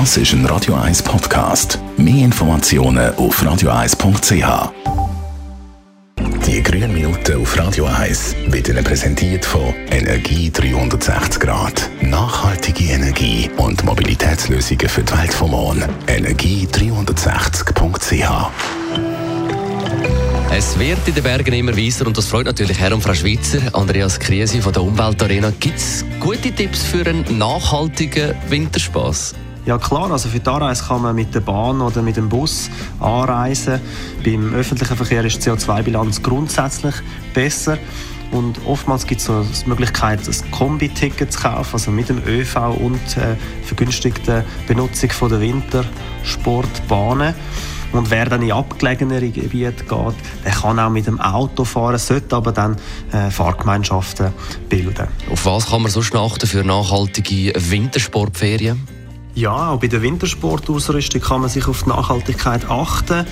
Das ist ein Radio 1 Podcast. Mehr Informationen auf radio1.ch. Die grünen Minuten auf Radio 1 werden präsentiert von Energie 360 Grad. Nachhaltige Energie und Mobilitätslösungen für die Welt vom Morgen. Energie360.ch es wird in den Bergen immer weißer und das freut natürlich Herr und Frau Schweizer. Andreas Krise von der Umweltarena. Gibt es gute Tipps für einen nachhaltigen Winterspaß? Ja klar, also für die Anreise kann man mit der Bahn oder mit dem Bus anreisen. Beim öffentlichen Verkehr ist die CO2-Bilanz grundsätzlich besser. Und oftmals gibt es so die Möglichkeit, ein Kombi-Ticket zu kaufen, also mit dem ÖV und äh, vergünstigter Benutzung von der Wintersportbahnen. Und wer dann in abgelegenere Gebiete geht, der kann auch mit dem Auto fahren, sollte aber dann äh, Fahrgemeinschaften bilden. Auf was kann man so achten für nachhaltige Wintersportferien? Ja, auch bei der Wintersportausrüstung kann man sich auf die Nachhaltigkeit achten.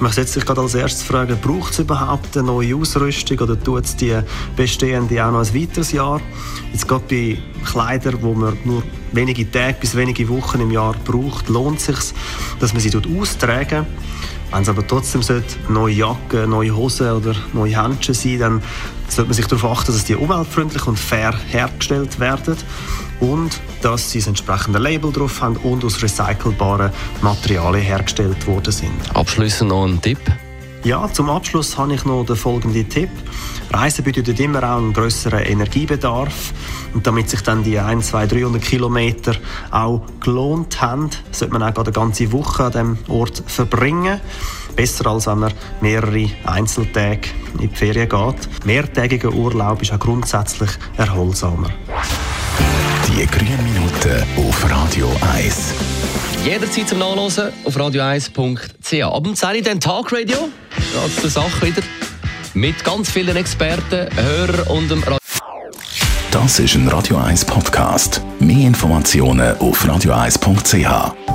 Man sollte sich gerade als erstes fragen, braucht es überhaupt eine neue Ausrüstung oder tut es die bestehende auch noch ein weiteres Jahr? Jetzt gerade bei Kleidern, wo man nur wenige Tage bis wenige Wochen im Jahr braucht, lohnt es sich, dass man sie austragen wenn es aber trotzdem neue Jacken, neue Hosen oder neue Händchen sein dann sollte man sich darauf achten, dass die umweltfreundlich und fair hergestellt werden und dass sie das entsprechende Label drauf haben und aus recycelbaren Materialien hergestellt worden sind. Abschließend noch ein Tipp? Ja, zum Abschluss habe ich noch den folgenden Tipp. Reisen bedeutet immer auch einen größeren Energiebedarf. Und damit sich dann die 1, 2, 300 Kilometer auch gelohnt haben, sollte man auch eine ganze Woche an diesem Ort verbringen. Besser als wenn man mehrere Einzeltage in die Ferien geht. Mehrtägiger Urlaub ist auch grundsätzlich erholsamer. Die grünen Minuten auf Radio 1. Jederzeit zum Nachlesen auf radio1.ch. Ab dem 10 dann Talkradio. Geht zur Sache wieder. Mit ganz vielen Experten, Hörern und dem Radio. Das ist ein Radio 1 Podcast. Mehr Informationen auf radio1.ch.